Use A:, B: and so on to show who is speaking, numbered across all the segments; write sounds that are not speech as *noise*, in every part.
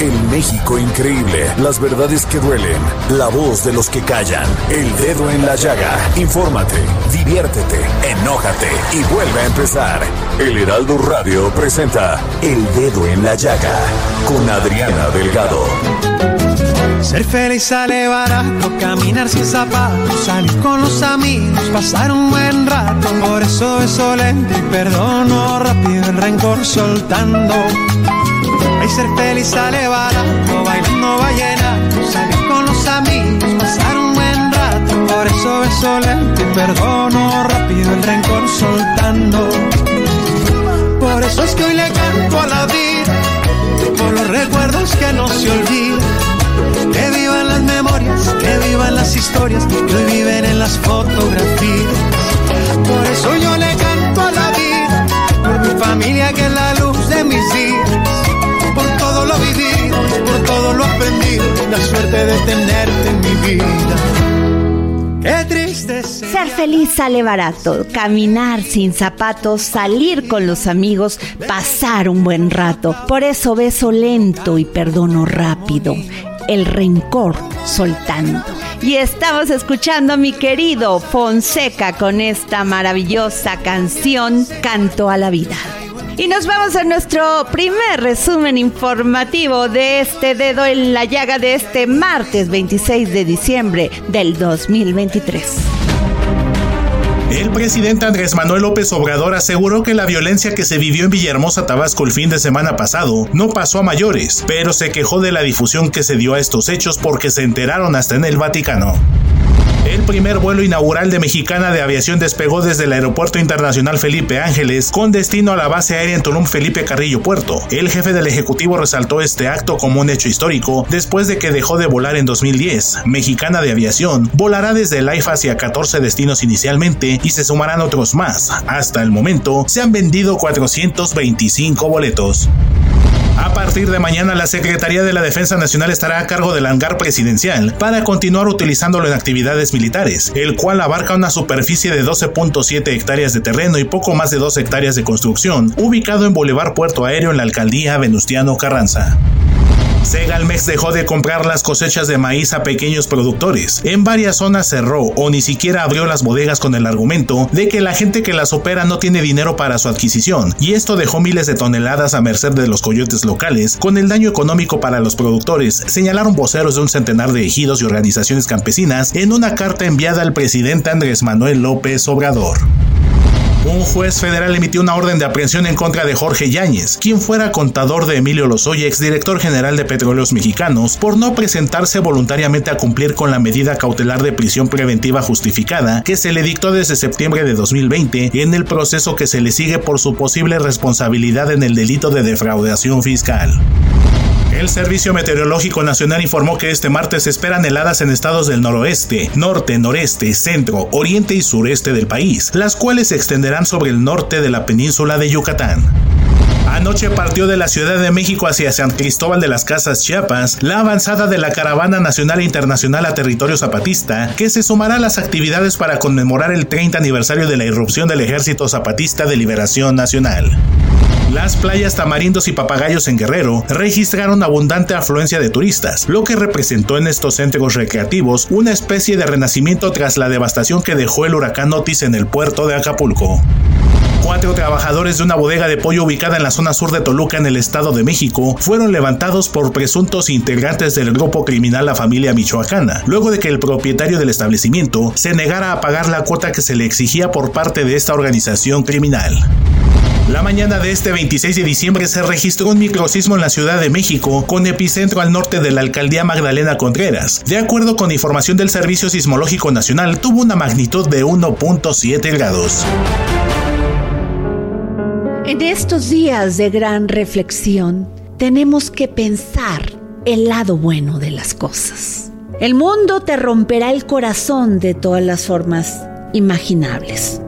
A: El México increíble, las verdades que duelen, la voz de los que callan, el dedo en la llaga. Infórmate, diviértete, enójate y vuelve a empezar. El Heraldo Radio presenta El Dedo en la Llaga con Adriana Delgado.
B: Ser feliz sale barato, caminar sin zapatos, salir con los amigos, pasar un buen rato. Por eso beso lento y perdono rápido el rencor soltando. Ay, ser feliz sale barato, bailando vallenato, salir con los amigos, pasar un buen rato. Por eso beso lento y perdono rápido el rencor soltando. Por eso es que hoy le canto a la vida, por los recuerdos que no se olvidan. Que vivan las memorias, que vivan las historias, que hoy viven en las fotografías. Por eso yo le canto a la vida, por mi familia que es la luz de mis días, todo lo aprendido, la suerte de tenerte en mi vida. Qué triste
C: Ser feliz sale barato, caminar sin zapatos, salir con los amigos, pasar un buen rato. Por eso beso lento y perdono rápido, el rencor soltando. Y estamos escuchando a mi querido Fonseca con esta maravillosa canción Canto a la Vida. Y nos vamos a nuestro primer resumen informativo de este dedo en la llaga de este martes 26 de diciembre del 2023.
D: El presidente Andrés Manuel López Obrador aseguró que la violencia que se vivió en Villahermosa, Tabasco el fin de semana pasado no pasó a mayores, pero se quejó de la difusión que se dio a estos hechos porque se enteraron hasta en el Vaticano. El primer vuelo inaugural de Mexicana de Aviación despegó desde el Aeropuerto Internacional Felipe Ángeles con destino a la base aérea en Tulum Felipe Carrillo Puerto. El jefe del Ejecutivo resaltó este acto como un hecho histórico después de que dejó de volar en 2010. Mexicana de Aviación volará desde el AIFA hacia 14 destinos inicialmente y se sumarán otros más. Hasta el momento se han vendido 425 boletos. A partir de mañana, la Secretaría de la Defensa Nacional estará a cargo del hangar presidencial para continuar utilizándolo en actividades militares, el cual abarca una superficie de 12.7 hectáreas de terreno y poco más de 2 hectáreas de construcción, ubicado en Boulevard Puerto Aéreo en la alcaldía Venustiano Carranza. Segalmex dejó de comprar las cosechas de maíz a pequeños productores. En varias zonas cerró o ni siquiera abrió las bodegas con el argumento de que la gente que las opera no tiene dinero para su adquisición, y esto dejó miles de toneladas a merced de los coyotes locales, con el daño económico para los productores, señalaron voceros de un centenar de ejidos y organizaciones campesinas en una carta enviada al presidente Andrés Manuel López Obrador. Un juez federal emitió una orden de aprehensión en contra de Jorge Yáñez, quien fuera contador de Emilio Lozoya, exdirector general de Petróleos Mexicanos, por no presentarse voluntariamente a cumplir con la medida cautelar de prisión preventiva justificada que se le dictó desde septiembre de 2020 en el proceso que se le sigue por su posible responsabilidad en el delito de defraudación fiscal. El Servicio Meteorológico Nacional informó que este martes se esperan heladas en estados del noroeste, norte, noreste, centro, oriente y sureste del país, las cuales se extenderán sobre el norte de la península de Yucatán. Anoche partió de la Ciudad de México hacia San Cristóbal de las Casas, Chiapas, la avanzada de la Caravana Nacional e Internacional a Territorio Zapatista, que se sumará a las actividades para conmemorar el 30 aniversario de la irrupción del Ejército Zapatista de Liberación Nacional. Las playas Tamarindos y Papagayos en Guerrero registraron abundante afluencia de turistas, lo que representó en estos centros recreativos una especie de renacimiento tras la devastación que dejó el huracán Otis en el puerto de Acapulco. Cuatro trabajadores de una bodega de pollo ubicada en la zona sur de Toluca, en el Estado de México, fueron levantados por presuntos integrantes del grupo criminal La Familia Michoacana, luego de que el propietario del establecimiento se negara a pagar la cuota que se le exigía por parte de esta organización criminal. La mañana de este 26 de diciembre se registró un microsismo en la Ciudad de México con epicentro al norte de la alcaldía Magdalena Contreras. De acuerdo con información del Servicio Sismológico Nacional, tuvo una magnitud de 1.7 grados.
C: En estos días de gran reflexión, tenemos que pensar el lado bueno de las cosas. El mundo te romperá el corazón de todas las formas imaginables.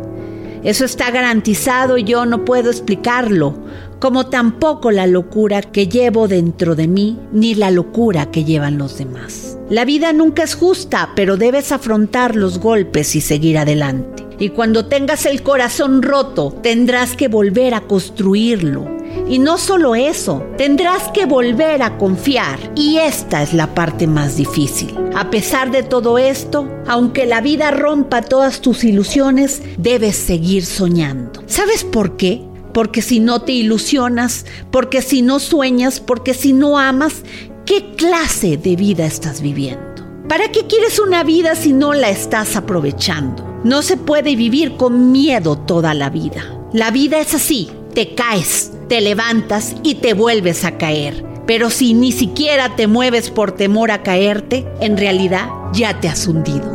C: Eso está garantizado y yo no puedo explicarlo, como tampoco la locura que llevo dentro de mí, ni la locura que llevan los demás. La vida nunca es justa, pero debes afrontar los golpes y seguir adelante. Y cuando tengas el corazón roto, tendrás que volver a construirlo. Y no solo eso, tendrás que volver a confiar. Y esta es la parte más difícil. A pesar de todo esto, aunque la vida rompa todas tus ilusiones, debes seguir soñando. ¿Sabes por qué? Porque si no te ilusionas, porque si no sueñas, porque si no amas, ¿qué clase de vida estás viviendo? ¿Para qué quieres una vida si no la estás aprovechando? No se puede vivir con miedo toda la vida. La vida es así, te caes, te levantas y te vuelves a caer. Pero si ni siquiera te mueves por temor a caerte, en realidad ya te has hundido.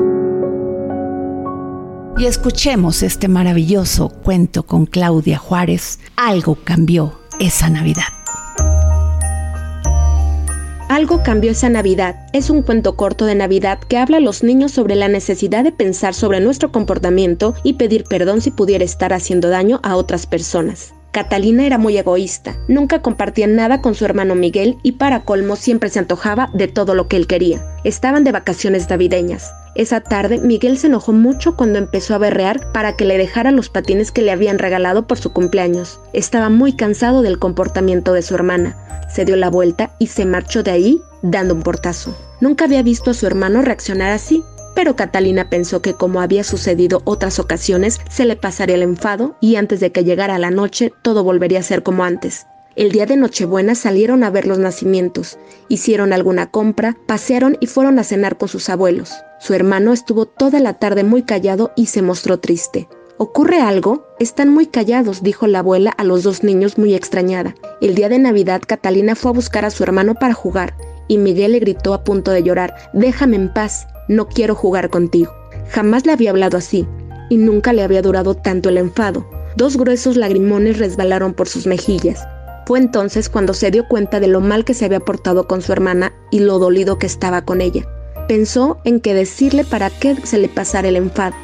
C: Y escuchemos este maravilloso cuento con Claudia Juárez. Algo cambió esa Navidad.
E: Algo cambió esa Navidad. Es un cuento corto de Navidad que habla a los niños sobre la necesidad de pensar sobre nuestro comportamiento y pedir perdón si pudiera estar haciendo daño a otras personas. Catalina era muy egoísta, nunca compartía nada con su hermano Miguel y para colmo siempre se antojaba de todo lo que él quería. Estaban de vacaciones navideñas. Esa tarde Miguel se enojó mucho cuando empezó a berrear para que le dejara los patines que le habían regalado por su cumpleaños. Estaba muy cansado del comportamiento de su hermana. Se dio la vuelta y se marchó de ahí dando un portazo. Nunca había visto a su hermano reaccionar así, pero Catalina pensó que como había sucedido otras ocasiones, se le pasaría el enfado y antes de que llegara la noche todo volvería a ser como antes. El día de Nochebuena salieron a ver los nacimientos, hicieron alguna compra, pasearon y fueron a cenar con sus abuelos. Su hermano estuvo toda la tarde muy callado y se mostró triste. ¿Ocurre algo? Están muy callados, dijo la abuela a los dos niños muy extrañada. El día de Navidad Catalina fue a buscar a su hermano para jugar, y Miguel le gritó a punto de llorar, Déjame en paz, no quiero jugar contigo. Jamás le había hablado así, y nunca le había durado tanto el enfado. Dos gruesos lagrimones resbalaron por sus mejillas. Fue entonces cuando se dio cuenta de lo mal que se había portado con su hermana y lo dolido que estaba con ella. Pensó en que decirle para qué se le pasara el enfado.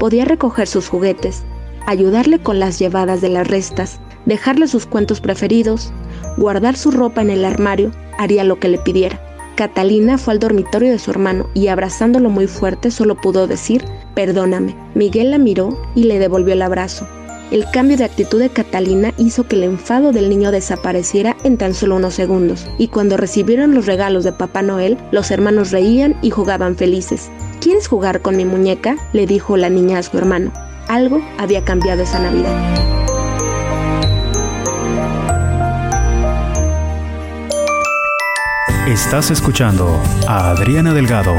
E: Podía recoger sus juguetes, ayudarle con las llevadas de las restas, dejarle sus cuentos preferidos, guardar su ropa en el armario, haría lo que le pidiera. Catalina fue al dormitorio de su hermano y abrazándolo muy fuerte solo pudo decir, perdóname. Miguel la miró y le devolvió el abrazo. El cambio de actitud de Catalina hizo que el enfado del niño desapareciera en tan solo unos segundos, y cuando recibieron los regalos de Papá Noel, los hermanos reían y jugaban felices. ¿Quieres jugar con mi muñeca? le dijo la niña a su hermano. Algo había cambiado esa Navidad.
F: Estás escuchando a Adriana Delgado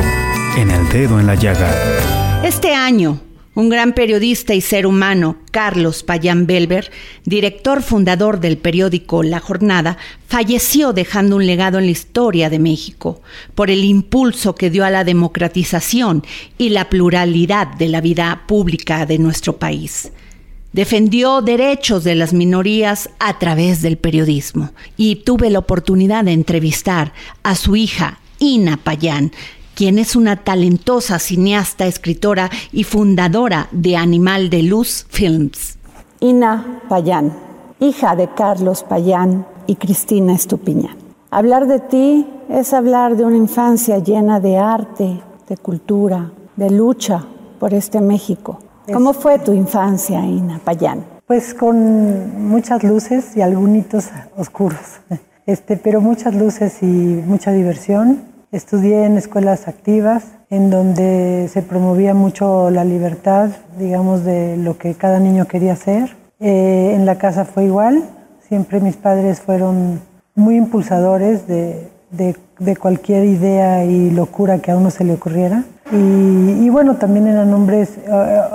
F: en El Dedo en la Llaga.
C: Este año, un gran periodista y ser humano, Carlos Payán Belver, director fundador del periódico La Jornada, falleció dejando un legado en la historia de México por el impulso que dio a la democratización y la pluralidad de la vida pública de nuestro país defendió derechos de las minorías a través del periodismo y tuve la oportunidad de entrevistar a su hija, Ina Payán, quien es una talentosa cineasta, escritora y fundadora de Animal de Luz Films.
G: Ina Payán, hija de Carlos Payán y Cristina Estupiñán. Hablar de ti es hablar de una infancia llena de arte, de cultura, de lucha por este México ¿Cómo fue tu infancia, Ina Payán?
H: Pues con muchas luces y algunos oscuros, este, pero muchas luces y mucha diversión. Estudié en escuelas activas, en donde se promovía mucho la libertad, digamos, de lo que cada niño quería hacer. Eh, en la casa fue igual, siempre mis padres fueron muy impulsadores de, de, cualquier idea y locura que a uno se le ocurriera. Y, bueno, también eran hombres,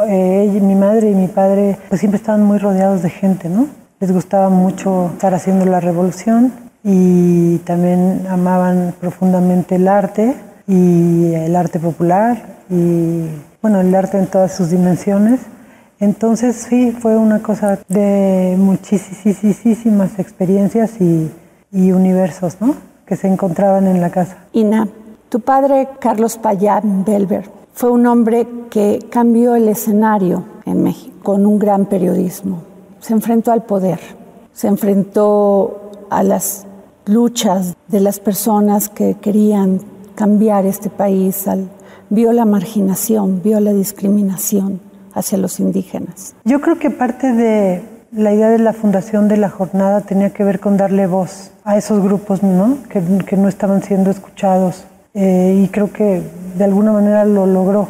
H: eh, mi madre y mi padre pues siempre estaban muy rodeados de gente, ¿no? Les gustaba mucho estar haciendo la revolución y también amaban profundamente el arte y el arte popular y bueno, el arte en todas sus dimensiones. Entonces sí, fue una cosa de muchísimas experiencias y, y universos, ¿no? que se encontraban en la casa.
G: Ina, tu padre, Carlos Payán Belver, fue un hombre que cambió el escenario en México con un gran periodismo. Se enfrentó al poder, se enfrentó a las luchas de las personas que querían cambiar este país, vio la marginación, vio la discriminación hacia los indígenas.
H: Yo creo que parte de la idea de la fundación de la jornada tenía que ver con darle voz a esos grupos que no estaban siendo escuchados eh, y creo que de alguna manera lo logró.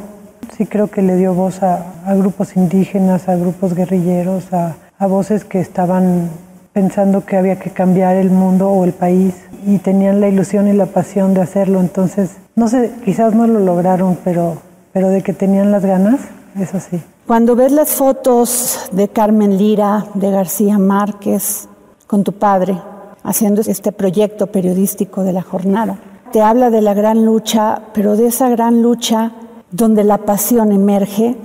H: Sí creo que le dio voz a, a grupos indígenas, a grupos guerrilleros, a, a voces que estaban pensando que había que cambiar el mundo o el país y tenían la ilusión y la pasión de hacerlo. Entonces, no sé, quizás no lo lograron, pero, pero de que tenían las ganas, eso sí.
G: Cuando ves las fotos de Carmen Lira, de García Márquez, con tu padre, haciendo este proyecto periodístico de la jornada, te habla de la gran lucha, pero de esa gran lucha donde la pasión emerge,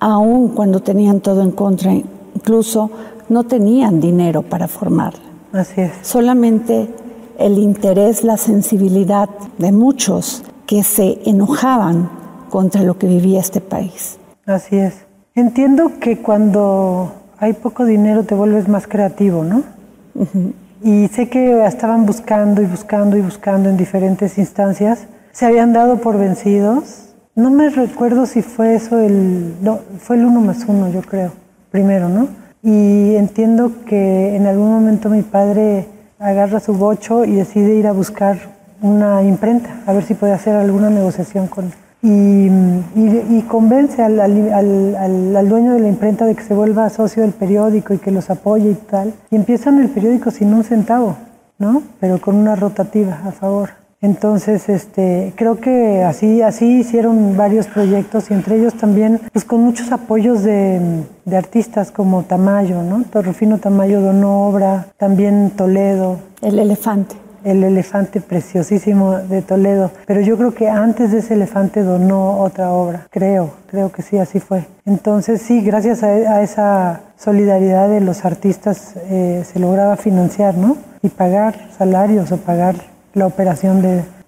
G: aun cuando tenían todo en contra, incluso no tenían dinero para formarla.
H: Así es.
G: Solamente el interés, la sensibilidad de muchos que se enojaban contra lo que vivía este país.
H: Así es. Entiendo que cuando hay poco dinero te vuelves más creativo, ¿no? Y sé que estaban buscando y buscando y buscando en diferentes instancias. Se habían dado por vencidos. No me recuerdo si fue eso el... No, fue el uno más uno, yo creo, primero, ¿no? Y entiendo que en algún momento mi padre agarra su bocho y decide ir a buscar una imprenta, a ver si puede hacer alguna negociación con, y, convence al, al, dueño de la imprenta de que se vuelva socio del periódico y que los apoye y tal. Y empiezan el periódico sin un centavo, ¿no? Pero con una rotativa a favor. Entonces, este, creo que así, así hicieron varios proyectos y entre ellos también, pues con muchos apoyos de, de artistas como Tamayo, ¿no? Rufino Tamayo donó obra, también Toledo.
G: El elefante
H: el elefante preciosísimo de Toledo. Pero yo creo que antes de ese elefante donó otra obra, creo, creo que sí, así fue. Entonces sí, gracias a, esa solidaridad de los artistas eh, se lograba financiar, ¿no? Y pagar salarios o pagar la operación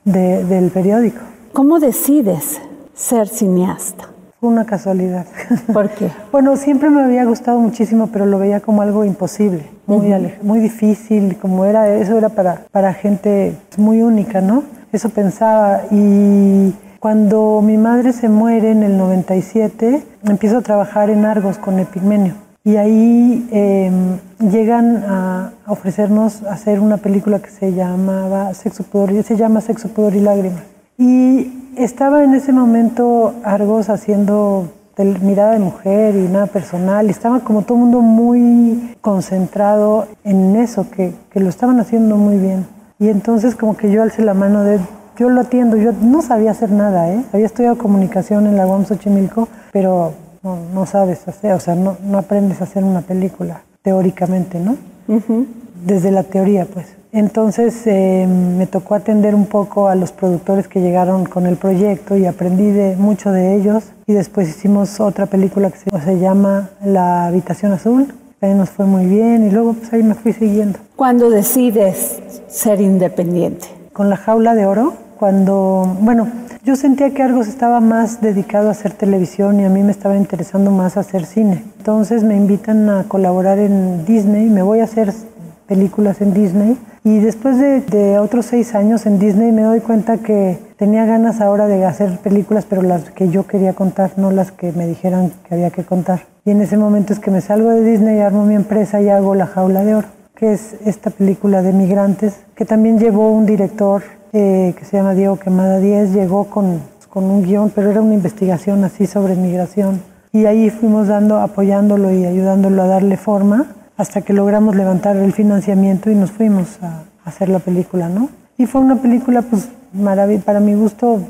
H: del periódico.
G: ¿Cómo decides ser cineasta?
H: Fue una casualidad. *laughs*
G: ¿Por qué?
H: bueno, siempre me había gustado muchísimo, pero lo veía como algo imposible, muy, muy difícil, como era, eso era para, para gente muy única, ¿no? Eso pensaba. Y cuando mi madre se muere en el 97, empiezo a trabajar en Argos con Epigmenio. Y ahí em, llegan a ofrecernos hacer una película que se llamaba Sexo, Pudor, se llama Sexo, Pudor y Lágrimas. Y estaba en ese momento Argos haciendo mirada de mujer y nada personal, estaba como todo el mundo muy concentrado en eso, que, que, lo estaban haciendo muy bien. Y entonces como que yo alcé la mano de, yo lo atiendo, yo no sabía hacer nada, ¿eh? había estudiado comunicación en la UAM Xochimilco, pero no, no, sabes hacer, o sea, no, no, aprendes a hacer una película teóricamente, ¿no? Desde la teoría, pues. Entonces eh, me tocó atender un poco a los productores que llegaron con el proyecto y aprendí de mucho de ellos. Y después hicimos otra película que se, llama La Habitación Azul. También nos fue muy bien y luego pues ahí me fui siguiendo.
G: ¿Cuándo decides ser independiente?
H: Con La Jaula de Oro, cuando, bueno, yo sentía que Argos estaba más dedicado a hacer televisión y a mí me estaba interesando más hacer cine. Entonces me invitan a colaborar en Disney, me voy a hacer películas en Disney. Y después de, otros seis años en Disney me doy cuenta que tenía ganas ahora de hacer películas, pero las que yo quería contar, no las que me dijeran que había que contar. Y en ese momento es que me salgo de Disney, armo mi empresa y hago La Jaula de Oro, que es esta película de migrantes, que también llevó un director eh, que se llama Diego Quemada Díez, llegó con, con un guion, pero era una investigación así sobre migración. Y ahí fuimos dando, apoyándolo y ayudándolo a darle forma hasta que logramos levantar el financiamiento y nos fuimos a, hacer la película, ¿no? Y fue una película, pues, maravillosa, para mi gusto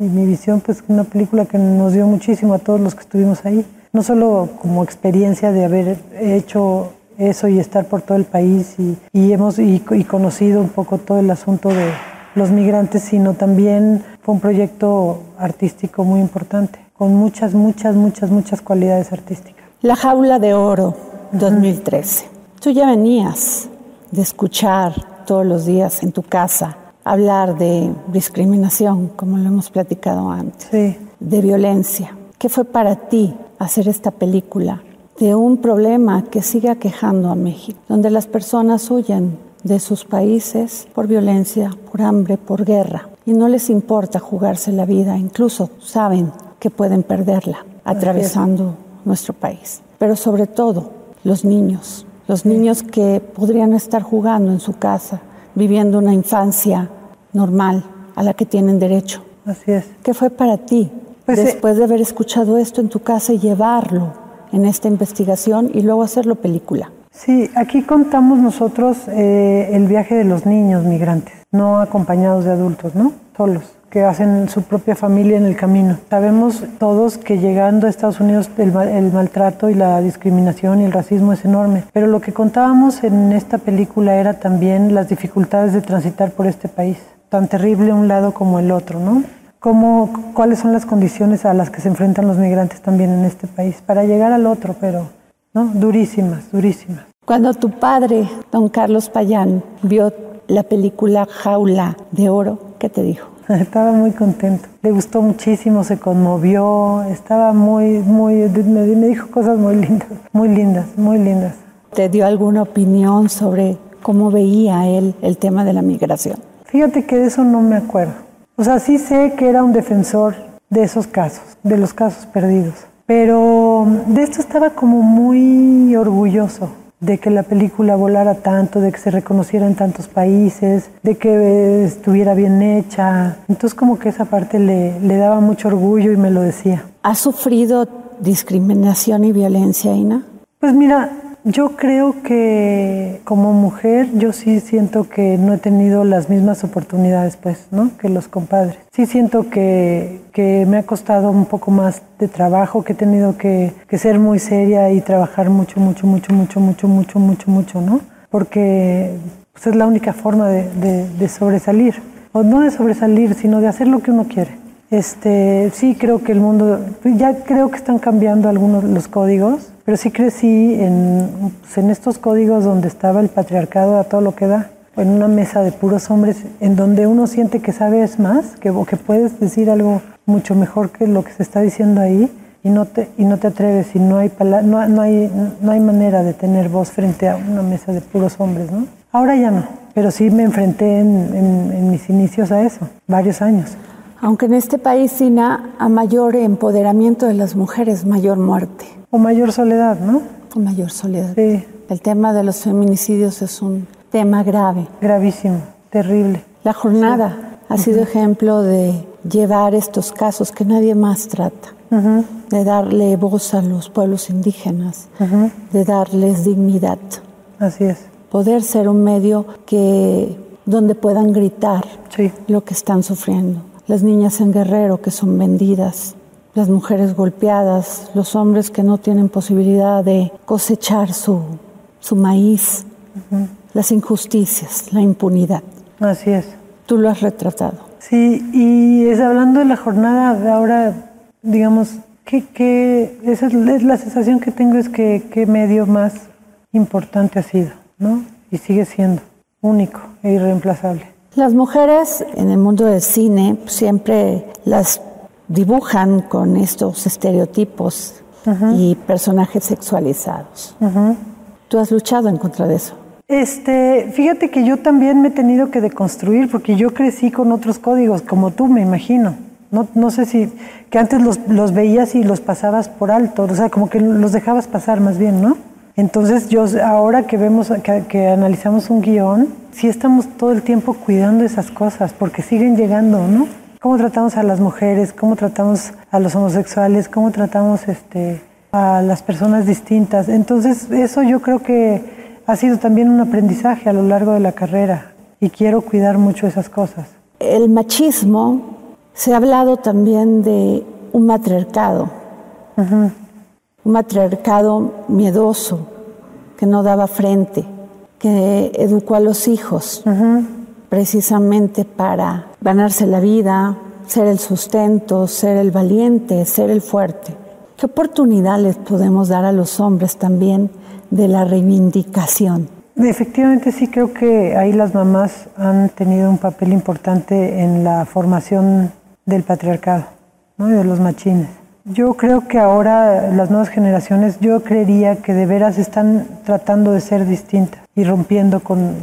H: y mi visión, pues, una película que nos dio muchísimo a todos los que estuvimos ahí. No solo como experiencia de haber hecho eso y estar por todo el país y, hemos y, conocido un poco todo el asunto de los migrantes, sino también fue un proyecto artístico muy importante, con muchas, muchas, muchas, muchas cualidades artísticas.
G: La jaula de oro, 2013. Tú ya venías de escuchar todos los días en tu casa hablar de discriminación, como lo hemos platicado antes, de violencia. ¿Qué fue para ti hacer esta película de un problema que sigue aquejando a México, donde las personas huyen de sus países por violencia, por hambre, por guerra, y no les importa jugarse la vida, incluso saben que pueden perderla atravesando nuestro país. Pero sobre todo, los niños, los niños que podrían estar jugando en su casa, viviendo una infancia normal a la que tienen derecho.
H: Así es.
G: ¿Qué fue para ti pues, eh, después de haber escuchado esto en tu casa y llevarlo en esta investigación y luego hacerlo película.
H: Sí, aquí contamos nosotros eh, el viaje de los niños migrantes, no acompañados de adultos, ¿no? Solos, que hacen su propia familia en el camino. Sabemos todos que llegando a Estados Unidos el, el maltrato y la discriminación y el racismo es enorme, pero lo que contábamos en esta película era también las dificultades de transitar por este país, tan terrible un lado como el otro, ¿no? cómo, cuáles son las condiciones a las que se enfrentan los migrantes también en este país para llegar al otro, pero ¿no? durísimas, durísimas.
G: Cuando tu padre, don Carlos Payán, vio la película Jaula de Oro, ¿qué te dijo? *laughs*
H: Estaba muy contento, le gustó muchísimo, se conmovió, estaba muy, muy, me, dijo cosas muy lindas, muy lindas, muy lindas.
G: ¿Te dio alguna opinión sobre cómo veía él el tema de la migración?
H: Fíjate que de eso no me acuerdo. O sea, sí sé que era un defensor de esos casos, de los casos perdidos, pero de esto estaba como muy orgulloso de que la película volara tanto, de que se reconociera en tantos países, de que estuviera bien hecha. Entonces como que esa parte le, le daba mucho orgullo y me lo decía.
G: ¿Ha sufrido discriminación y violencia, Ina?
H: Pues mira, yo creo que como mujer yo sí siento que no he tenido las mismas oportunidades pues, ¿no? Que los compadres. Sí siento que, que me ha costado un poco más de trabajo, que he tenido que, que, ser muy seria y trabajar mucho, mucho, mucho, mucho, mucho, mucho, mucho, mucho, ¿no? Porque pues, es la única forma de, de, de sobresalir. O no de sobresalir, sino de hacer lo que uno quiere. Este, sí creo que el mundo, ya creo que están cambiando algunos los códigos, pero sí crecí en, pues, estos códigos donde estaba el patriarcado a todo lo que da, en una mesa de puros hombres, en donde uno siente que sabes más, que, puedes decir algo mucho mejor que lo que se está diciendo ahí, y no te, y no te atreves, y no hay, no, no, hay, no hay manera de tener voz frente a una mesa de puros hombres, ¿no? Ahora ya no, pero sí me enfrenté en, en mis inicios a eso, varios años.
G: Aunque en este país, Sina, a mayor empoderamiento de las mujeres, mayor muerte.
H: O mayor soledad, ¿no?
G: O mayor soledad.
H: Sí.
G: El tema de los feminicidios es un tema grave.
H: Gravísimo, terrible.
G: La jornada ha sido ejemplo de llevar estos casos que nadie más trata, de darle voz a los pueblos indígenas, de darles dignidad.
H: Así es.
G: Poder ser un medio que donde puedan gritar lo que están sufriendo las niñas en Guerrero que son vendidas, las mujeres golpeadas, los hombres que no tienen posibilidad de cosechar su, su maíz, las injusticias, la impunidad.
H: Así es.
G: Tú lo has retratado.
H: Sí, y es hablando de la jornada de ahora, digamos, que, esa es, la sensación que tengo es que qué medio más importante ha sido, ¿no? Y sigue siendo único e irreemplazable.
G: Las mujeres en el mundo del cine siempre las dibujan con estos estereotipos y personajes sexualizados. ¿Tú has luchado en contra de eso?
H: Este, fíjate que yo también me he tenido que deconstruir porque yo crecí con otros códigos, como tú, me imagino. No, no sé si, que antes los, los veías y los pasabas por alto, o sea, como que los dejabas pasar más bien, ¿no? Entonces yo ahora que vemos, que, analizamos un guion, sí estamos todo el tiempo cuidando esas cosas porque siguen llegando, ¿no? Cómo tratamos a las mujeres, cómo tratamos a los homosexuales, cómo tratamos este, a las personas distintas. Entonces eso yo creo que ha sido también un aprendizaje a lo largo de la carrera y quiero cuidar mucho esas cosas.
G: El machismo, se ha hablado también de un matriarcado, un matriarcado miedoso, que no daba frente, que educó a los hijos precisamente para ganarse la vida, ser el sustento, ser el valiente, ser el fuerte. ¿Qué oportunidad les podemos dar a los hombres también de la reivindicación?
H: Efectivamente sí creo que ahí las mamás han tenido un papel importante en la formación del patriarcado y de los machines. Yo creo que ahora las nuevas generaciones, yo creería que de veras están tratando de ser distintas y rompiendo con,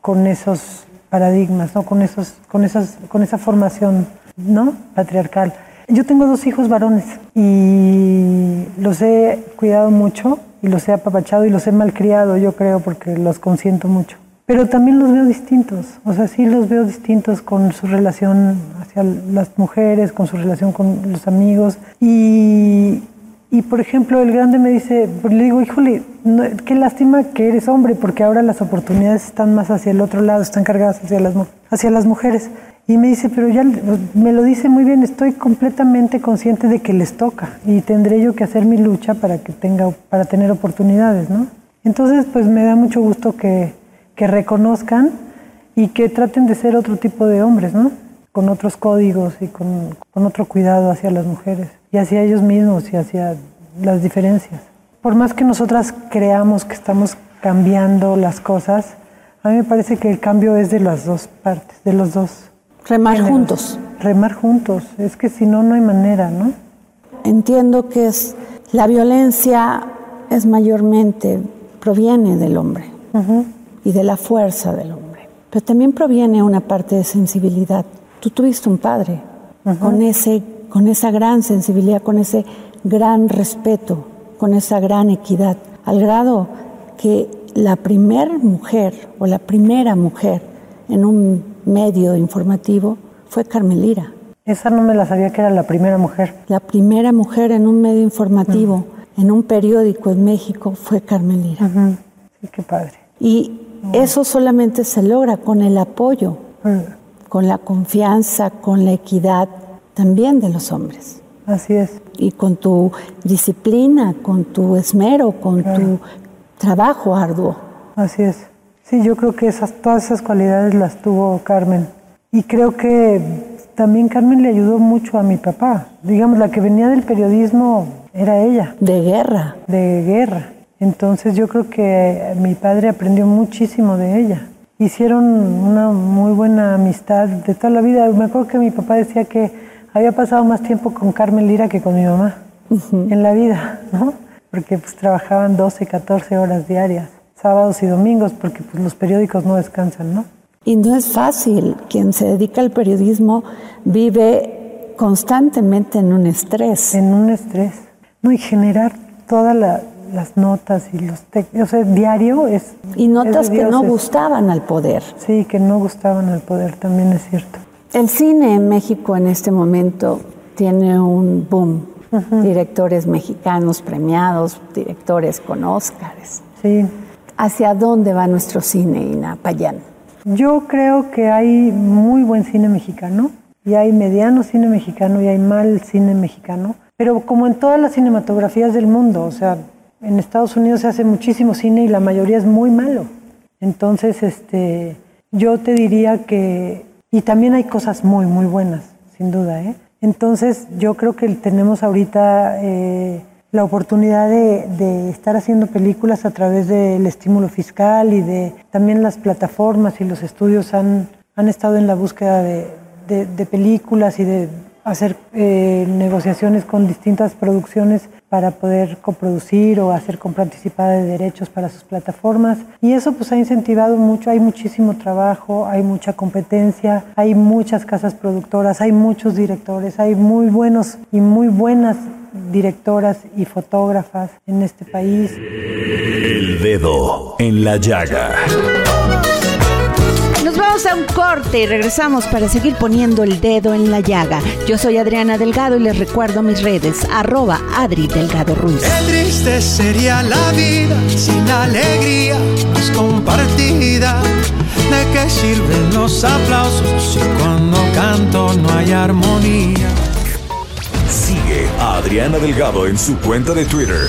H: con esos paradigmas, ¿no? con, esos, con, esas, con esa formación ¿no? patriarcal. Yo tengo dos hijos varones y los he cuidado mucho y los he apapachado y los he malcriado, yo creo, porque los consiento mucho. Pero también los veo distintos, o sea, sí los veo distintos con su relación hacia las mujeres, con su relación con los amigos. Y, y por ejemplo, el grande me dice, pues, le digo, híjole, qué lástima que eres hombre, porque ahora las oportunidades están más hacia el otro lado, están cargadas hacia las, hacia las mujeres. Y me dice, pero ya me lo dice muy bien, estoy completamente consciente de que les toca y tendré yo que hacer mi lucha para que tenga, para tener oportunidades, ¿no? Entonces, pues me da mucho gusto que, que reconozcan y que traten de ser otro tipo de hombres, ¿no? Con otros códigos y con, con otro cuidado hacia las mujeres y hacia ellos mismos y hacia las diferencias. Por más que nosotras creamos que estamos cambiando las cosas, a mí me parece que el cambio es de las dos partes, de los dos.
G: Remar juntos.
H: Remar juntos. Es que si no, no hay manera, ¿no?
G: Entiendo que es la violencia es mayormente proviene del hombre y de la fuerza del hombre, pero también proviene una parte de sensibilidad. Tú tuviste un padre con ese con esa gran sensibilidad, con ese gran respeto, con esa gran equidad, al grado que la primera mujer o la primera mujer en un medio informativo fue Carmelira.
H: Esa no me la sabía que era la primera mujer.
G: La primera mujer en un medio informativo, en un periódico en México, fue Carmelira.
H: Sí, qué padre.
G: Y eso solamente se logra con el apoyo, con la confianza, con la equidad también de los hombres.
H: Así es.
G: Y con tu disciplina, con tu esmero, con tu trabajo arduo.
H: Así es. Sí, yo creo que esas, todas esas cualidades las tuvo Carmen. Y creo que también Carmen le ayudó mucho a mi papá. Digamos, la que venía del periodismo era ella.
G: De guerra.
H: De guerra. Entonces yo creo que mi padre aprendió muchísimo de ella. Hicieron una muy buena amistad de toda la vida. Me acuerdo que mi papá decía que había pasado más tiempo con Carmen Lira que con mi mamá en la vida, ¿no? Porque pues trabajaban 12, 14 horas diarias sábados y domingos, porque pues, los periódicos no descansan, ¿no?
G: Y no es fácil. Quien se dedica al periodismo vive constantemente en un estrés.
H: En un estrés. No, y generar todas las notas y los textos, o sea, diario es...
G: Y notas que no gustaban al poder.
H: Sí, que no gustaban al poder, también es cierto.
G: El cine en México en este momento tiene un boom. Directores mexicanos premiados, directores con Óscares.
H: Sí.
G: ¿Hacia dónde va nuestro cine, Ina Payán?
H: Yo creo que hay muy buen cine mexicano y hay mediano cine mexicano y hay mal cine mexicano, pero como en todas las cinematografías del mundo, o sea, en Estados Unidos se hace muchísimo cine y la mayoría es muy malo. Entonces, este, yo te diría que, y también hay cosas muy, muy buenas, sin duda, ¿eh? Entonces, yo creo que tenemos ahorita eh, la oportunidad de, estar haciendo películas a través del estímulo fiscal y de también las plataformas y los estudios han, han estado en la búsqueda de, películas y de hacer eh, negociaciones con distintas producciones para poder coproducir o hacer compra anticipada de derechos para sus plataformas. Y eso pues ha incentivado mucho, hay muchísimo trabajo, hay mucha competencia, hay muchas casas productoras, hay muchos directores, hay muy buenos y muy buenas directoras y fotógrafas en este país.
A: El dedo en la llaga.
C: Nos vamos a un corte y regresamos para seguir poniendo el dedo en la llaga. Yo soy Adriana Delgado y les recuerdo mis redes, arroba Adri Delgado Ruiz.
B: Qué triste sería la vida sin alegría pues compartida. ¿De qué sirven los aplausos si cuando canto no hay armonía?
A: Sigue a Adriana Delgado en su cuenta de Twitter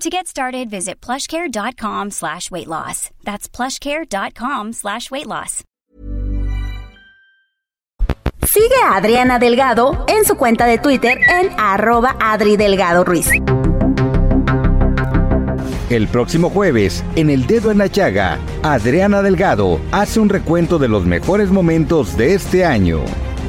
I: To get started, visit plushcare.com slash weight loss. That's plushcare.com slash weight loss.
J: Sigue a Adriana Delgado en su cuenta de Twitter en arroba Adri Delgado Ruiz.
K: El próximo jueves, en El Dedo en la Chaga, Adriana Delgado hace un recuento de los mejores momentos de este año.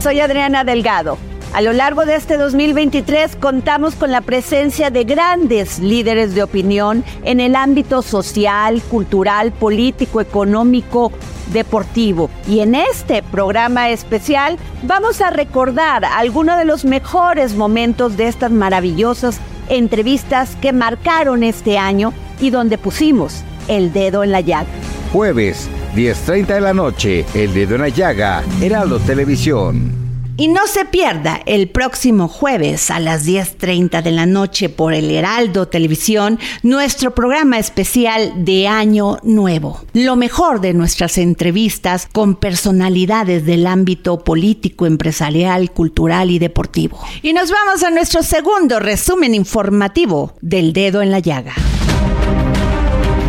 C: Soy Adriana Delgado. A lo largo de este 2023 contamos con la presencia de grandes líderes de opinión en el ámbito social, cultural, político, económico, deportivo. Y en este programa especial vamos a recordar algunos de los mejores momentos de estas maravillosas entrevistas que marcaron este año y donde pusimos el dedo en la llaga.
K: Jueves, 10.30 de la noche, El Dedo en la Llaga, Heraldo Televisión.
C: Y no se pierda el próximo jueves a las 10.30 de la noche por el Heraldo Televisión nuestro programa especial de Año Nuevo. Lo mejor de nuestras entrevistas con personalidades del ámbito político, empresarial, cultural y deportivo. Y nos vamos a nuestro segundo resumen informativo del dedo en la llaga.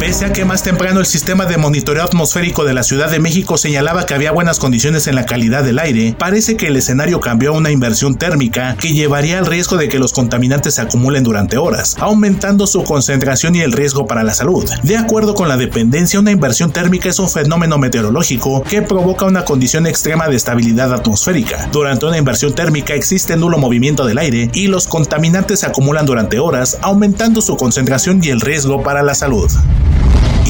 D: Pese a que más temprano el sistema de monitoreo atmosférico de la Ciudad de México señalaba que había buenas condiciones en la calidad del aire, parece que el escenario cambió a una inversión térmica que llevaría al riesgo de que los contaminantes se acumulen durante horas, aumentando su concentración y el riesgo para la salud. De acuerdo con la dependencia, una inversión térmica es un fenómeno meteorológico que provoca una condición extrema de estabilidad atmosférica. Durante una inversión térmica existe nulo movimiento del aire y los contaminantes se acumulan durante horas, aumentando su concentración y el riesgo para la salud.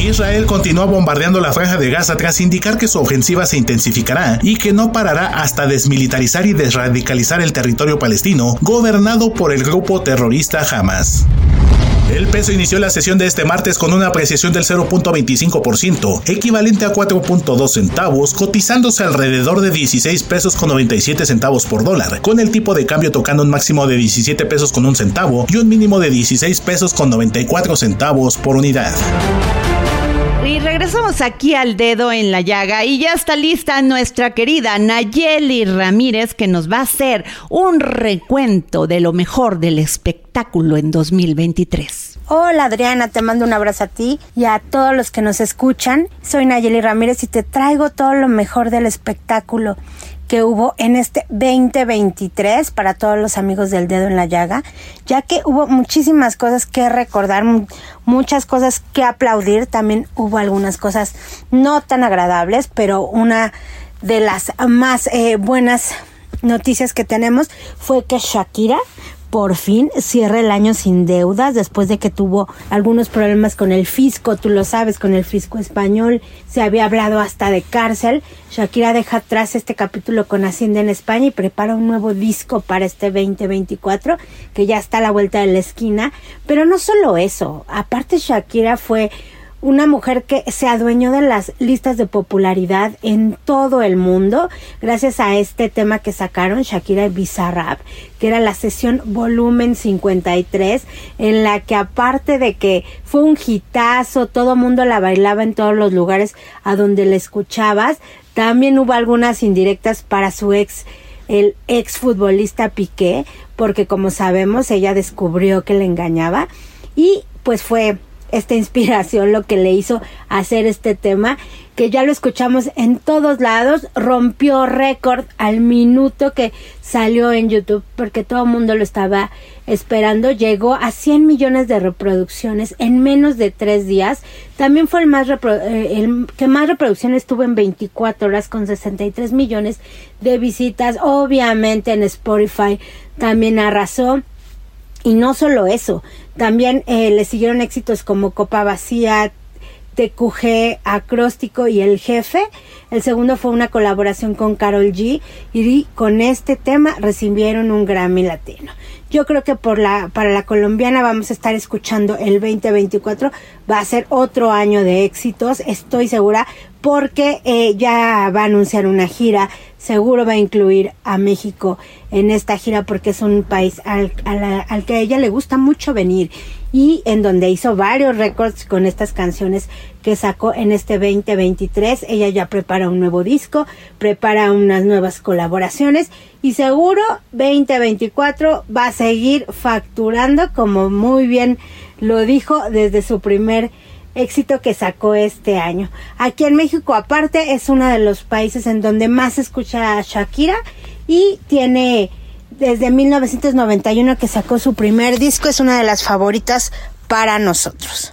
D: Israel continúa bombardeando la franja de Gaza tras indicar que su ofensiva se intensificará y que no parará hasta desmilitarizar y desradicalizar el territorio palestino gobernado por el grupo terrorista Hamas. El peso inició la sesión de este martes con una apreciación del 0.25%, equivalente a 4.2 centavos, cotizándose alrededor de 16 pesos con 97 centavos por dólar, con el tipo de cambio tocando un máximo de 17 pesos con un centavo y un mínimo de 16 pesos con 94 centavos por unidad.
C: Y regresamos aquí al dedo en la llaga y ya está lista nuestra querida Nayeli Ramírez que nos va a hacer un recuento de lo mejor del espectáculo en 2023.
L: Hola Adriana, te mando un abrazo a ti y a todos los que nos escuchan. Soy Nayeli Ramírez y te traigo todo lo mejor del espectáculo que hubo en este 2023 para todos los amigos del dedo en la llaga, ya que hubo muchísimas cosas que recordar, muchas cosas que aplaudir, también hubo algunas cosas no tan agradables, pero una de las más eh, buenas noticias que tenemos fue que Shakira por fin cierra el año sin deudas después de que tuvo algunos problemas con el fisco, tú lo sabes, con el fisco español, se había hablado hasta de cárcel. Shakira deja atrás este capítulo con Hacienda en España y prepara un nuevo disco para este 2024 que ya está a la vuelta de la esquina, pero no solo eso, aparte Shakira fue una mujer que se adueñó de las listas de popularidad en todo el mundo gracias a este tema que sacaron Shakira y Bizarrap, que era la sesión volumen 53 en la que aparte de que fue un hitazo, todo mundo la bailaba en todos los lugares a donde la escuchabas, también hubo algunas indirectas para su ex el exfutbolista Piqué, porque como sabemos ella descubrió que le engañaba y pues fue esta inspiración lo que le hizo hacer este tema, que ya lo escuchamos en todos lados, rompió récord al minuto que salió en YouTube, porque todo el mundo lo estaba esperando, llegó a 100 millones de reproducciones en menos de tres días, también fue el, más eh, el que más reproducciones tuvo en 24 horas con 63 millones de visitas, obviamente en Spotify también arrasó. Y no solo eso, también eh, le siguieron éxitos como Copa Vacía, TQG, Acróstico y El Jefe. El segundo fue una colaboración con Carol G y con este tema recibieron un Grammy Latino. Yo creo que por la, para la colombiana vamos a estar escuchando el 2024. Va a ser otro año de éxitos, estoy segura, porque eh, ya va a anunciar una gira. Seguro va a incluir a México en esta gira porque es un país al, al que a ella le gusta mucho venir y en donde hizo varios récords con estas canciones que sacó en este 2023. Ella ya prepara un nuevo disco, prepara unas nuevas colaboraciones y seguro 2024 va a seguir facturando como muy bien lo dijo desde su primer éxito que sacó este año. Aquí en México aparte es uno de los países en donde más se escucha a Shakira y tiene desde 1991 que sacó su primer disco, es una de las favoritas para nosotros.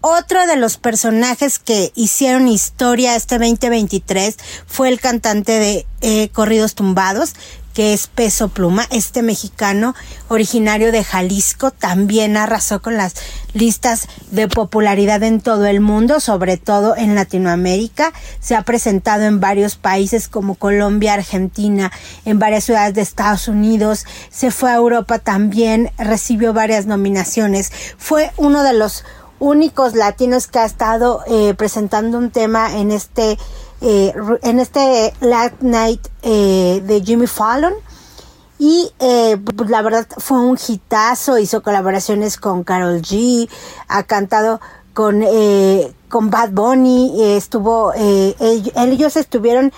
L: Otro de los personajes que hicieron historia este 2023 fue el cantante de eh, Corridos Tumbados, que es Peso Pluma, este mexicano originario de Jalisco, también arrasó con las listas de popularidad en todo el mundo, sobre todo en Latinoamérica. Se ha presentado en varios países como Colombia, Argentina, en varias ciudades de Estados Unidos. Se fue a Europa también, recibió varias nominaciones. Fue uno de los únicos latinos que ha estado eh, presentando un tema en este eh, en este Late Night eh, de Jimmy Fallon. Y eh, la verdad fue un hitazo, hizo colaboraciones con Carol G, ha cantado con, con Bad Bunny, estuvo, ellos estuvieron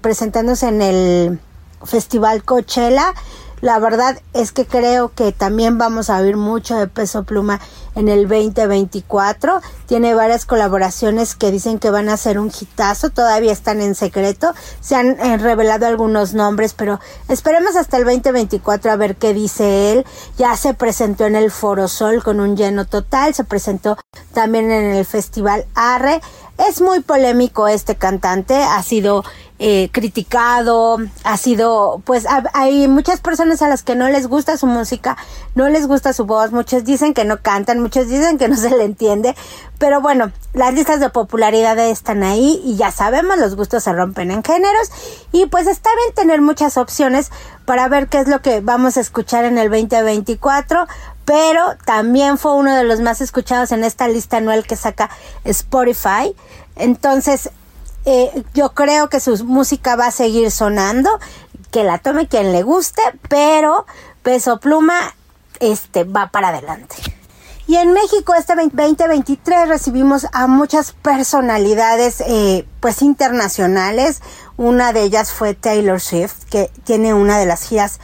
L: presentándose en el Festival Coachella la verdad es que creo que también vamos a oír mucho de Peso Pluma en el 2024. Tiene varias colaboraciones que dicen que van a ser un hitazo, todavía están en secreto. Se han eh, revelado algunos nombres, pero esperemos hasta el 2024 a ver qué dice él. Ya se presentó en el Foro Sol con un lleno total, se presentó también en el Festival Arre. Es muy polémico este cantante, ha sido eh, criticado, ha sido, pues hay muchas personas a las que no les gusta su música, no les gusta su voz, muchos dicen que no cantan, muchos dicen que no se le entiende, pero bueno, las listas de popularidad están ahí y ya sabemos, los gustos se rompen en géneros y pues está bien tener muchas opciones para ver qué es lo que vamos a escuchar en el 2024, pero también fue uno de los más escuchados en esta lista anual que saca Spotify. Entonces, eh, yo creo que su música va a seguir sonando, que la tome quien le guste, pero Peso Pluma este va para adelante. Y en México este 2023 recibimos a muchas personalidades eh, pues internacionales. Una de ellas fue Taylor Swift, que tiene una de las giras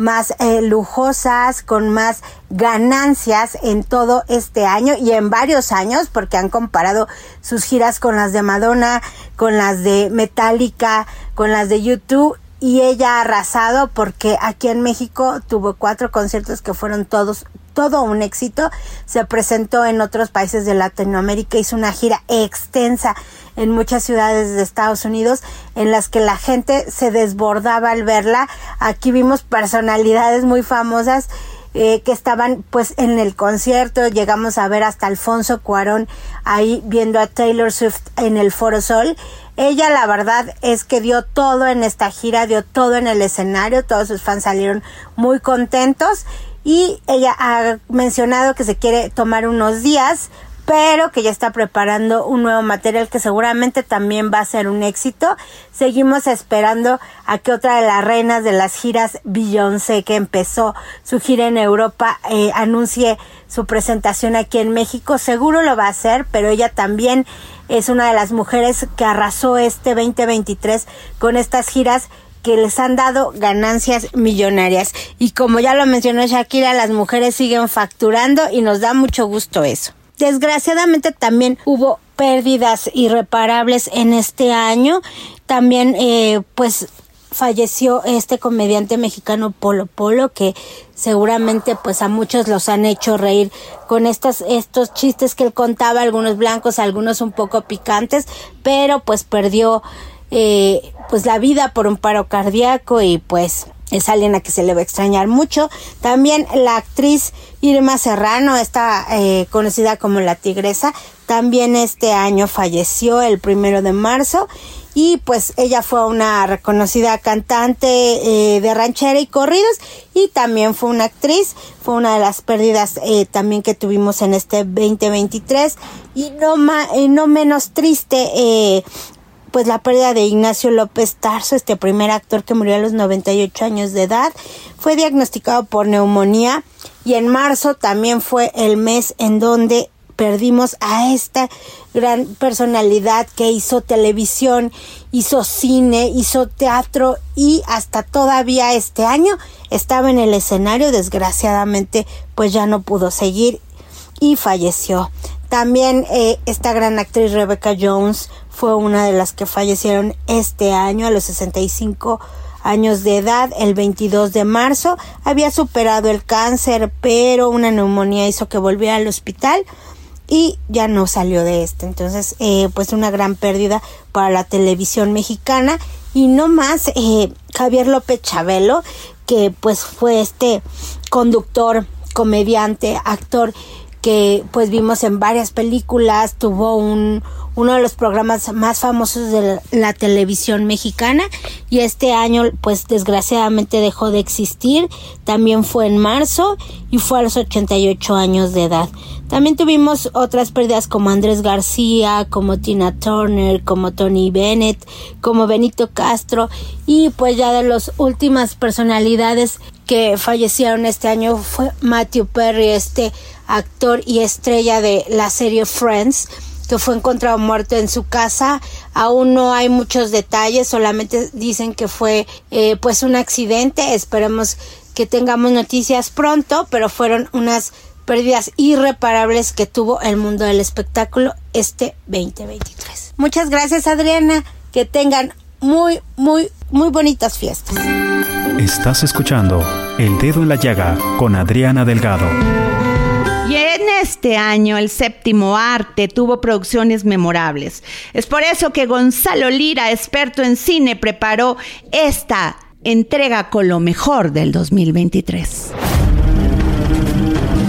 L: más eh, lujosas, con más ganancias en todo este año y en varios años, porque han comparado sus giras con las de Madonna, con las de Metallica, con las de YouTube y ella ha arrasado porque aquí en México tuvo cuatro conciertos que fueron todos todo un éxito. Se presentó en otros países de Latinoamérica, hizo una gira extensa en muchas ciudades de Estados Unidos en las que la gente se desbordaba al verla. Aquí vimos personalidades muy famosas eh, que estaban pues en el concierto. Llegamos a ver hasta Alfonso Cuarón ahí viendo a Taylor Swift en el Foro Sol. Ella la verdad es que dio todo en esta gira, dio todo en el escenario, todos sus fans salieron muy contentos y ella ha mencionado que se quiere tomar unos días pero que ya está preparando un nuevo material que seguramente también va a ser un éxito. Seguimos esperando a que otra de las reinas de las giras, Beyoncé, que empezó su gira en Europa, eh, anuncie su presentación aquí en México. Seguro lo va a hacer, pero ella también es una de las mujeres que arrasó este 2023 con estas giras que les han dado ganancias millonarias. Y como ya lo mencionó Shakira, las mujeres siguen facturando y nos da mucho gusto eso. Desgraciadamente también hubo pérdidas irreparables en este año. También, eh, pues, falleció este comediante mexicano Polo Polo que seguramente pues a muchos los han hecho reír con estos estos chistes que él contaba algunos blancos algunos un poco picantes pero pues perdió eh, pues la vida por un paro cardíaco y pues es alguien a que se le va a extrañar mucho. También la actriz Irma Serrano, está eh, conocida como la Tigresa, también este año falleció el primero de marzo y pues ella fue una reconocida cantante eh, de ranchera y corridos y también fue una actriz, fue una de las pérdidas eh, también que tuvimos en este 2023 y no, y no menos triste pues la pérdida de Ignacio López Tarso, este primer actor que murió a los 98 años de edad, fue diagnosticado por neumonía y en marzo también fue el mes en donde perdimos a esta gran personalidad que hizo televisión, hizo cine, hizo teatro y hasta todavía este año estaba en el escenario, desgraciadamente pues ya no pudo seguir y falleció. También eh, esta gran actriz Rebecca Jones fue una de las que fallecieron este año a los 65 años de edad, el 22 de marzo. Había superado el cáncer, pero una neumonía hizo que volviera al hospital y ya no salió de este. Entonces, eh, pues una gran pérdida para la televisión mexicana. Y no más, eh, Javier López Chabelo, que pues fue este conductor, comediante, actor que pues vimos en varias películas, tuvo un, uno de los programas más famosos de la, televisión mexicana y este año pues desgraciadamente dejó de existir. También fue en marzo y fue a los 88 años de edad. También tuvimos otras pérdidas como Andrés García, como Tina Turner, como Tony Bennett, como Benito Castro y pues ya de las últimas personalidades que fallecieron este año fue Matthew Perry, este actor y estrella de la serie Friends que fue encontrado muerto en su casa. Aún no hay muchos detalles, solamente dicen que fue eh, pues un accidente. Esperemos que tengamos noticias pronto, pero fueron unas pérdidas irreparables que tuvo el mundo del espectáculo este 2023. Muchas gracias Adriana, que tengan muy, muy, muy bonitas fiestas.
F: Estás escuchando El Dedo en la Llaga con Adriana Delgado.
C: Y en este año el séptimo arte tuvo producciones memorables. Es por eso que Gonzalo Lira, experto en cine, preparó esta entrega con lo mejor del 2023.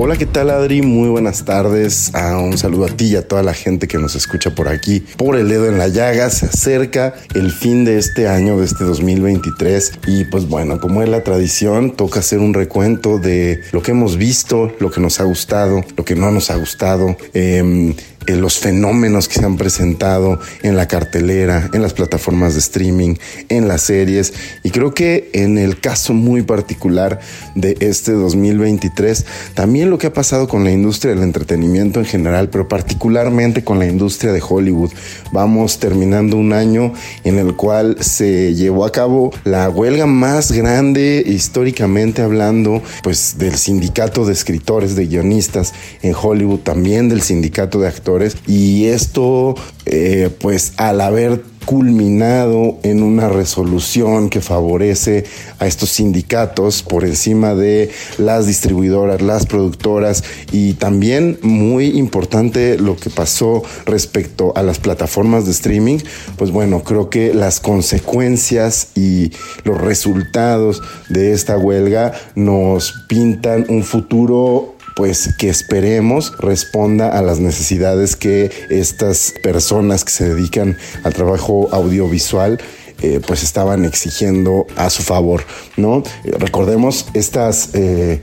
M: Hola, ¿qué tal Adri? Muy buenas tardes. Ah, un saludo a ti y a toda la gente que nos escucha por aquí. Por el dedo en la llaga, se acerca el fin de este año, de este 2023. Y pues bueno, como es la tradición, toca hacer un recuento de lo que hemos visto, lo que nos ha gustado, lo que no nos ha gustado. Eh, los fenómenos que se han presentado en la cartelera, en las plataformas de streaming, en las series. Y creo que en el caso muy particular de este 2023, también lo que ha pasado con la industria del entretenimiento en general, pero particularmente con la industria de Hollywood. Vamos terminando un año en el cual se llevó a cabo la huelga más grande históricamente hablando, pues del sindicato de escritores, de guionistas en Hollywood, también del sindicato de actores y esto eh, pues al haber culminado en una resolución que favorece a estos sindicatos por encima de las distribuidoras, las productoras y también muy importante lo que pasó respecto a las plataformas de streaming, pues bueno, creo que las consecuencias y los resultados de esta huelga nos pintan un futuro pues que esperemos responda a las necesidades que estas personas que se dedican al trabajo audiovisual eh, pues estaban exigiendo a su favor, ¿no? recordemos, estas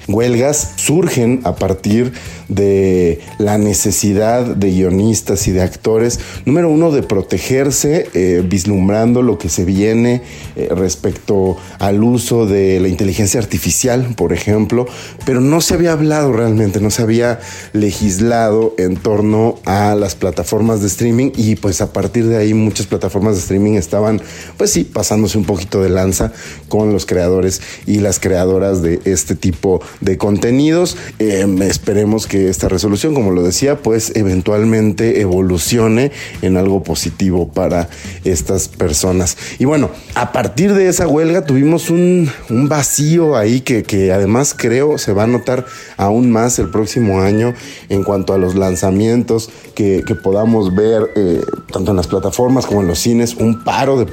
M: huelgas surgen a partir de la necesidad de guionistas y de actores, número uno, de protegerse, vislumbrando lo que se viene respecto al uso de la inteligencia artificial, por ejemplo, pero no se había hablado realmente, no se había legislado en torno a las plataformas de streaming y pues a partir de ahí muchas plataformas de streaming estaban pues sí pasándose un poquito de lanza con los creadores y las creadoras de este tipo de contenidos. Em, esperemos que esta resolución, como lo decía, pues eventualmente evolucione en algo positivo para estas personas. Y bueno, a partir de esa huelga tuvimos un, un vacío ahí que, que además creo se va a notar aún más el próximo año en cuanto a los lanzamientos que, podamos ver eh, tanto en las plataformas como en los cines, un paro de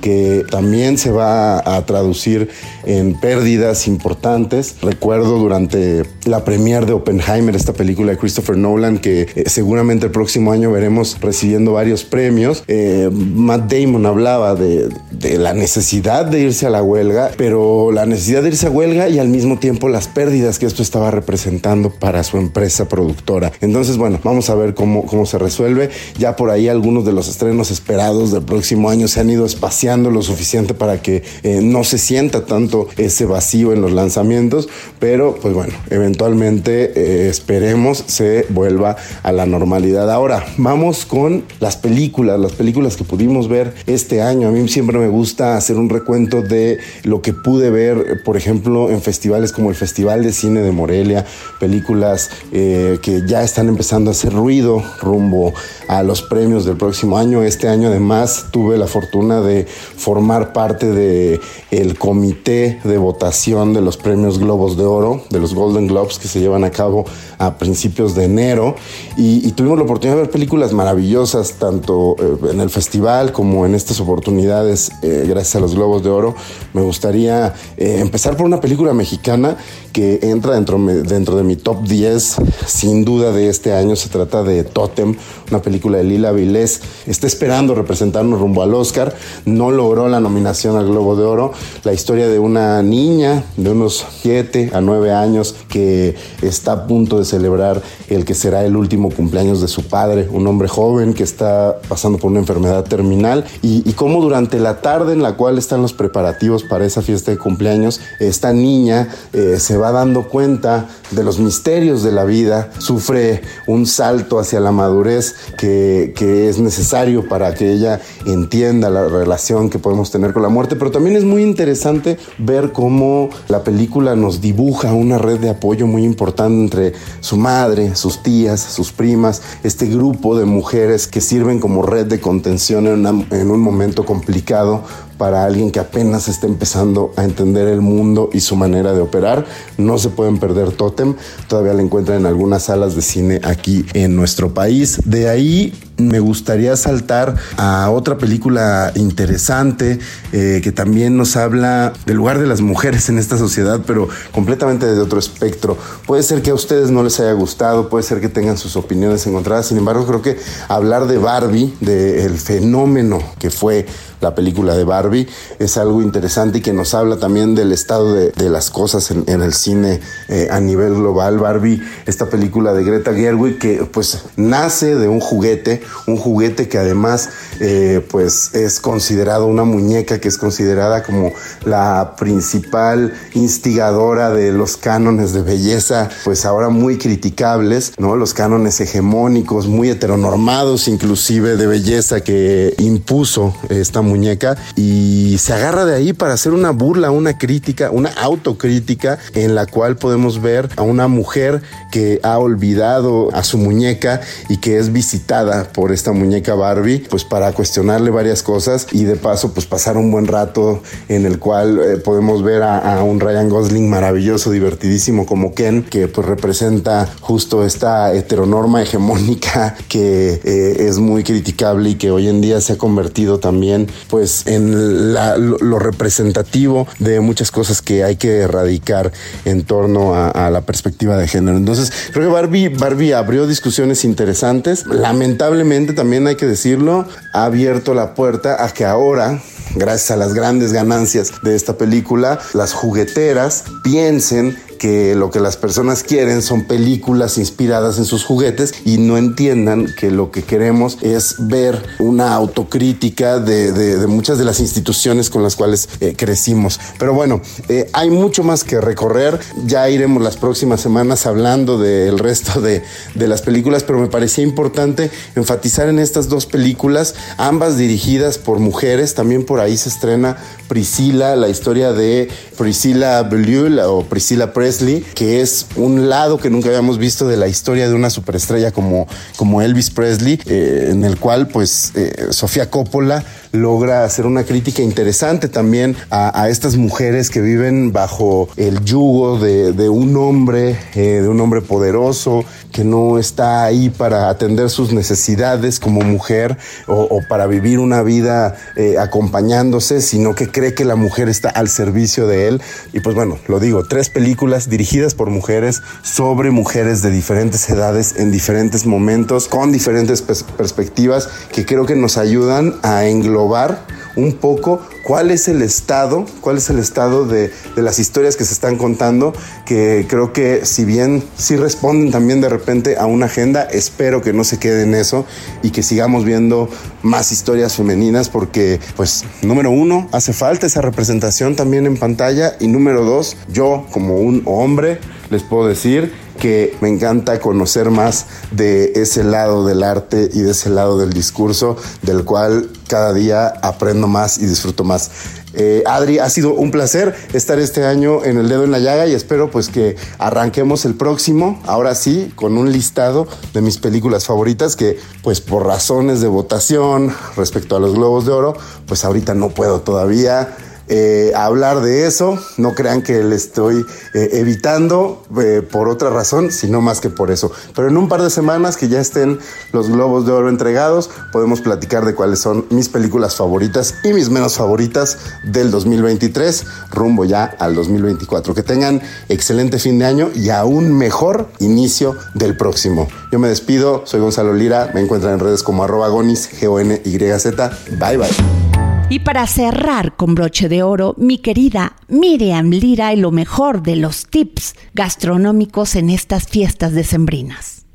M: que también se va a traducir en pérdidas importantes. Recuerdo durante la premier de Oppenheimer, esta película de Christopher Nolan, que eh, seguramente el próximo año veremos recibiendo varios premios. Eh, Matt Damon hablaba de, de la necesidad de irse a la huelga, pero la necesidad de irse a huelga y al mismo tiempo las pérdidas que esto estaba representando para su empresa productora. Entonces, bueno, vamos a ver cómo, cómo se resuelve. Ya por ahí algunos de los estrenos esperados del próximo año se han ido espaciando lo suficiente para que eh, no se sienta tanto ese vacío en los lanzamientos, pero pues bueno, eventualmente eh, esperemos se vuelva a la normalidad. Ahora, vamos con las películas, las películas que pudimos ver este año. A mí siempre me gusta hacer un recuento de lo que pude ver, por ejemplo, en festivales como el Festival de Cine de Morelia, películas eh, que ya están empezando a hacer ruido rumbo a los premios del próximo año. Este año además tuve la fortuna de formar parte de el comité de votación de los premios Globos de Oro, de los Golden Globes que se llevan a cabo a principios de enero y, tuvimos la oportunidad de ver películas maravillosas tanto eh, en el festival como en estas oportunidades eh, gracias a los Globos de Oro. Me gustaría empezar por una película mexicana que entra dentro, dentro de mi top 10 sin duda de este año. Se trata de Totem, una película de Lila Vilés. Está esperando representarnos rumbo al Oscar. No logró la nominación al Globo de Oro. La historia de una niña de unos 7 a 9 años que está a punto de celebrar el que será el último cumpleaños de su padre, un hombre joven que está pasando por una enfermedad terminal y, cómo durante la tarde en la cual están los preparativos para esa fiesta de cumpleaños, esta niña eh, se va dando cuenta de los misterios de la vida, sufre un salto hacia la madurez que, que es necesario para que ella entienda la relación que podemos tener con la muerte, pero también es muy interesante ver cómo la película nos dibuja una red de apoyo muy importante entre su madre, sus tías, sus primas, este grupo de mujeres que sirven como red de contención en, en un momento complicado para alguien que apenas está empezando a entender el mundo y su manera de operar. No se pueden perder Totem, todavía la encuentran en algunas salas de cine aquí en nuestro país. De ahí me gustaría saltar a otra película interesante eh, que también nos habla del lugar de las mujeres en esta sociedad, pero completamente de otro espectro. Puede ser que a ustedes no les haya gustado, puede ser que tengan sus opiniones encontradas, sin embargo creo que hablar de Barbie, del fenómeno que fue la película de Barbie, es algo interesante y que nos habla también del estado de, las cosas en, el cine eh, a nivel global. Barbie, esta película de Greta Gerwig que pues nace de un juguete, un juguete que además eh, pues es considerado una muñeca que es considerada como la principal instigadora de los cánones de belleza, pues ahora muy criticables, ¿no? Los cánones hegemónicos, muy heteronormados inclusive de belleza que impuso esta muñeca y se agarra de ahí para hacer una burla, una crítica, una autocrítica en la cual podemos ver a una mujer que ha olvidado a su muñeca y que es visitada por esta muñeca Barbie, pues para cuestionarle varias cosas y de paso pues pasar un buen rato en el cual eh, podemos ver a, un Ryan Gosling maravilloso, divertidísimo como Ken, que pues representa justo esta heteronorma hegemónica que eh, es muy criticable y que hoy en día se ha convertido también pues en lo, representativo de muchas cosas que hay que erradicar en torno a, la perspectiva de género. Entonces, creo que Barbie, Barbie abrió discusiones interesantes. Lamentablemente, también hay que decirlo, ha abierto la puerta a que ahora gracias a las grandes ganancias de esta película, las jugueteras piensen que lo que las personas quieren son películas inspiradas en sus juguetes y no entiendan que lo que queremos es ver una autocrítica de, muchas de las instituciones con las cuales eh, crecimos. Pero bueno, eh, hay mucho más que recorrer. Ya iremos las próximas semanas hablando del resto de, las películas, pero me parecía importante enfatizar en estas dos películas, ambas dirigidas por mujeres. También por ahí se estrena Priscila, la historia de Priscilla Beaulieu o Priscilla Presley, que es un lado que nunca habíamos visto de la historia de una superestrella como, como Elvis Presley, eh, en el cual pues eh, Sofía Coppola logra hacer una crítica interesante también a, estas mujeres que viven bajo el yugo de, un hombre, eh, de un hombre poderoso, que no está ahí para atender sus necesidades como mujer o, para vivir una vida acompañándose, sino que cree que la mujer está al servicio de él. Y pues bueno, lo digo, tres películas dirigidas por mujeres sobre mujeres de diferentes edades, en diferentes momentos, con diferentes perspectivas, que creo que nos ayudan a englobar un poco cuál es el estado, cuál es el estado de, las historias que se están contando, que creo que si bien sí responden también de repente a una agenda, espero que no se quede en eso y que sigamos viendo más historias femeninas porque, pues, número uno, hace falta esa representación también en pantalla y número dos, yo como un hombre les puedo decir que me encanta conocer más de ese lado del arte y de ese lado del discurso, del cual cada día aprendo más y disfruto más. Eh, Adri, ha sido un placer estar este año en el dedo en la llaga y espero pues que arranquemos el próximo, ahora sí, con un listado de mis películas favoritas que pues por razones de votación respecto a los Globos de Oro, pues ahorita no puedo todavía eh, hablar de eso. No crean que le estoy eh, evitando eh, por otra razón, sino más que por eso. Pero en un par de semanas que ya estén los globos de oro entregados, podemos platicar de cuáles son mis películas favoritas y mis menos favoritas del 2023, rumbo ya al 2024. Que tengan excelente fin de año y aún mejor inicio del próximo. Yo me despido, soy Gonzalo Lira, me encuentran en redes como arroba gonis, G-O-N-Y-Z. Bye bye.
C: Y para cerrar con broche de oro, mi querida Miriam Lira y lo mejor de los tips gastronómicos en estas fiestas decembrinas.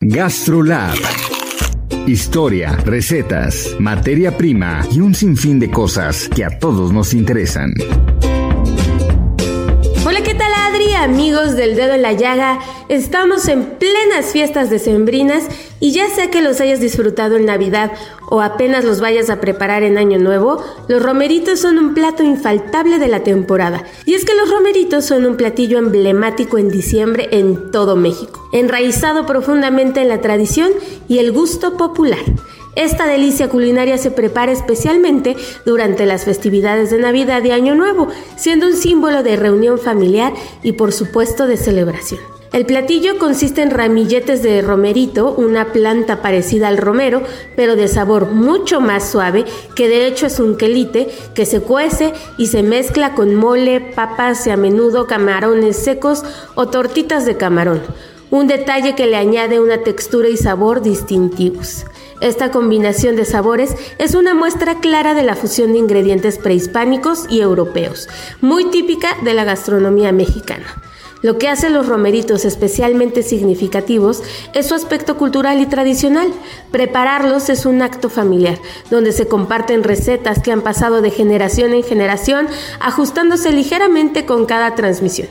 K: GastroLab. Historia, recetas, materia prima y un sinfín de cosas que a todos nos interesan.
N: Hola, ¿qué tal Amigos del dedo en la llaga, estamos en plenas fiestas decembrinas y ya sea que los hayas disfrutado en Navidad o apenas los vayas a preparar en Año Nuevo, los romeritos son un plato infaltable de la temporada. Y es que los romeritos son un platillo emblemático en diciembre en todo México, enraizado profundamente en la tradición y el gusto popular. Esta delicia culinaria se prepara especialmente durante las festividades de Navidad y Año Nuevo, siendo un símbolo de reunión familiar y por supuesto de celebración. El platillo consiste en ramilletes de romerito, una planta parecida al romero, pero de sabor mucho más suave, que de hecho es un quelite, que se cuece y se mezcla con mole, papas y a menudo camarones secos o tortitas de camarón. Un detalle que le añade una textura y sabor distintivos. Esta combinación de sabores es una muestra clara de la fusión de ingredientes prehispánicos y europeos, muy típica de la gastronomía mexicana. Lo que hace los romeritos especialmente significativos es su aspecto cultural y tradicional. Prepararlos es un acto familiar, donde se comparten recetas que han pasado de generación en generación, ajustándose ligeramente con cada transmisión.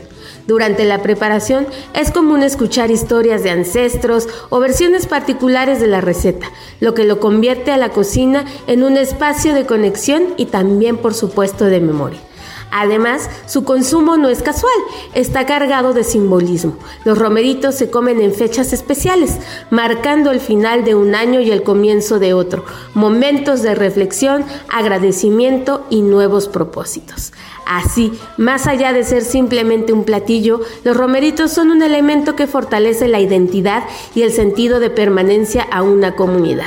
N: Durante la preparación es común escuchar historias de ancestros o versiones particulares de la receta, lo que lo convierte a la cocina en un espacio de conexión y también por supuesto de memoria. Además, su consumo no es casual, está cargado de simbolismo. Los romeritos se comen en fechas especiales, marcando el final de un año y el comienzo de otro, momentos de reflexión, agradecimiento y nuevos propósitos. Así, más allá de ser simplemente un platillo, los romeritos son un elemento que fortalece la identidad y el sentido de permanencia a una comunidad.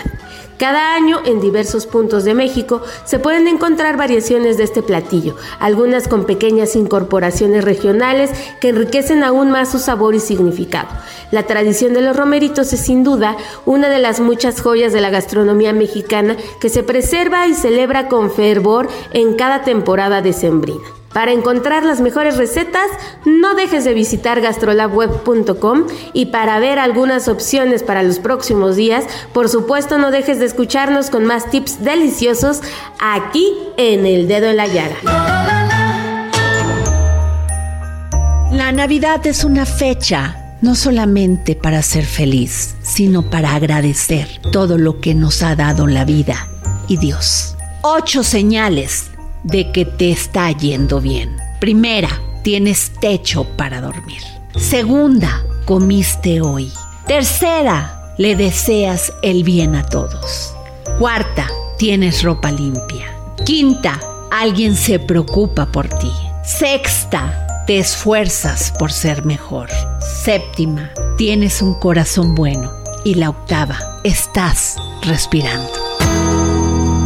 N: Cada año en diversos puntos de México se pueden encontrar variaciones de este platillo, algunas con pequeñas incorporaciones regionales que enriquecen aún más su sabor y significado. La tradición de los romeritos es sin duda una de las muchas joyas de la gastronomía mexicana que se preserva y celebra con fervor en cada temporada decembrina. Para encontrar las mejores recetas, no dejes de visitar gastrolabweb.com y para ver algunas opciones para los próximos días, por supuesto no dejes de escucharnos con más tips deliciosos aquí en El Dedo en la Llaga.
C: La Navidad es una fecha no solamente para ser feliz, sino para agradecer todo lo que nos ha dado la vida y Dios. Ocho señales de que te está yendo bien. Primera, tienes techo para dormir. Segunda, comiste hoy. Tercera, le deseas el bien a todos. Cuarta, tienes ropa limpia. Quinta, alguien se preocupa por ti. Sexta, te esfuerzas por ser mejor. Séptima, tienes un corazón bueno. Y la octava, estás respirando.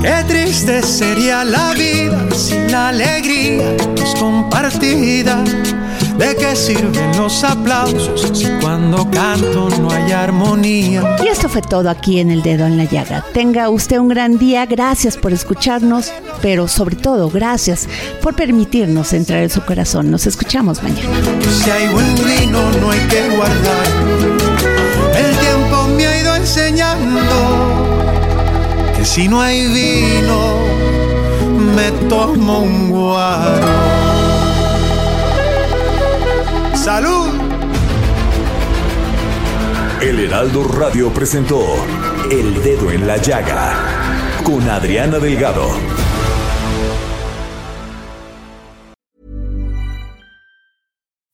B: Qué triste sería la vida sin la alegría es compartida. ¿De qué sirven los aplausos si cuando canto no hay armonía?
C: Y esto fue todo aquí en El Dedo en la Llaga. Tenga usted un gran día, gracias por escucharnos, pero sobre todo gracias por permitirnos entrar en su corazón. Nos escuchamos mañana.
B: Si hay buen vino no hay que guardar. El tiempo me ha ido enseñando si no hay vino me tomo un guaro. ¡Salud!
A: El Heraldo Radio presentó El Dedo en la Llaga con Adriana Delgado.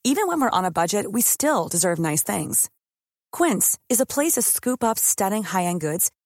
O: Even when we're on a budget, we still deserve nice things. Quince is a place to scoop up stunning high-end goods